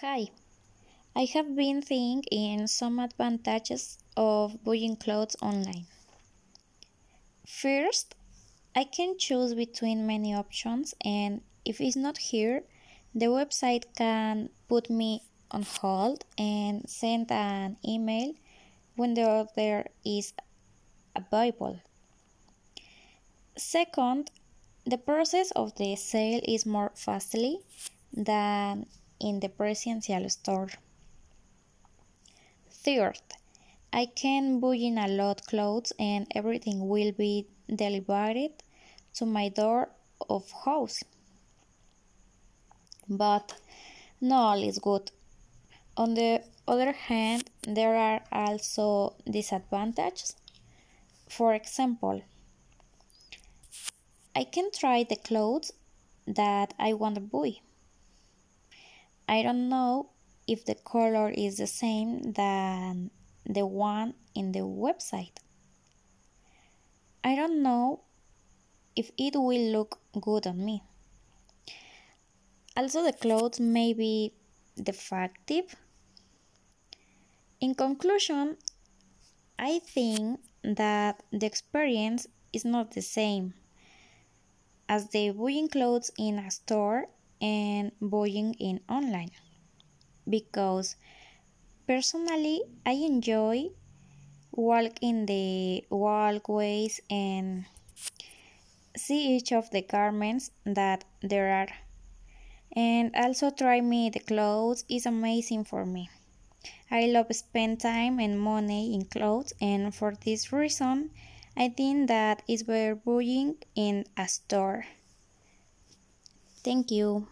Hi, I have been thinking some advantages of buying clothes online. First, I can choose between many options, and if it's not here, the website can put me on hold and send an email when the order is available. Second, the process of the sale is more fastly than in the presential store. Third, I can buy in a lot clothes and everything will be delivered to my door of house. But not all is good. On the other hand, there are also disadvantages. For example, I can try the clothes that I want to buy I don't know if the color is the same than the one in the website. I don't know if it will look good on me. Also, the clothes may be defective. In conclusion, I think that the experience is not the same as the buying clothes in a store and buying in online. Because personally I enjoy walk in the walkways and see each of the garments that there are. And also try me the clothes is amazing for me. I love spend time and money in clothes and for this reason i think that it's better buying in a store Thank you.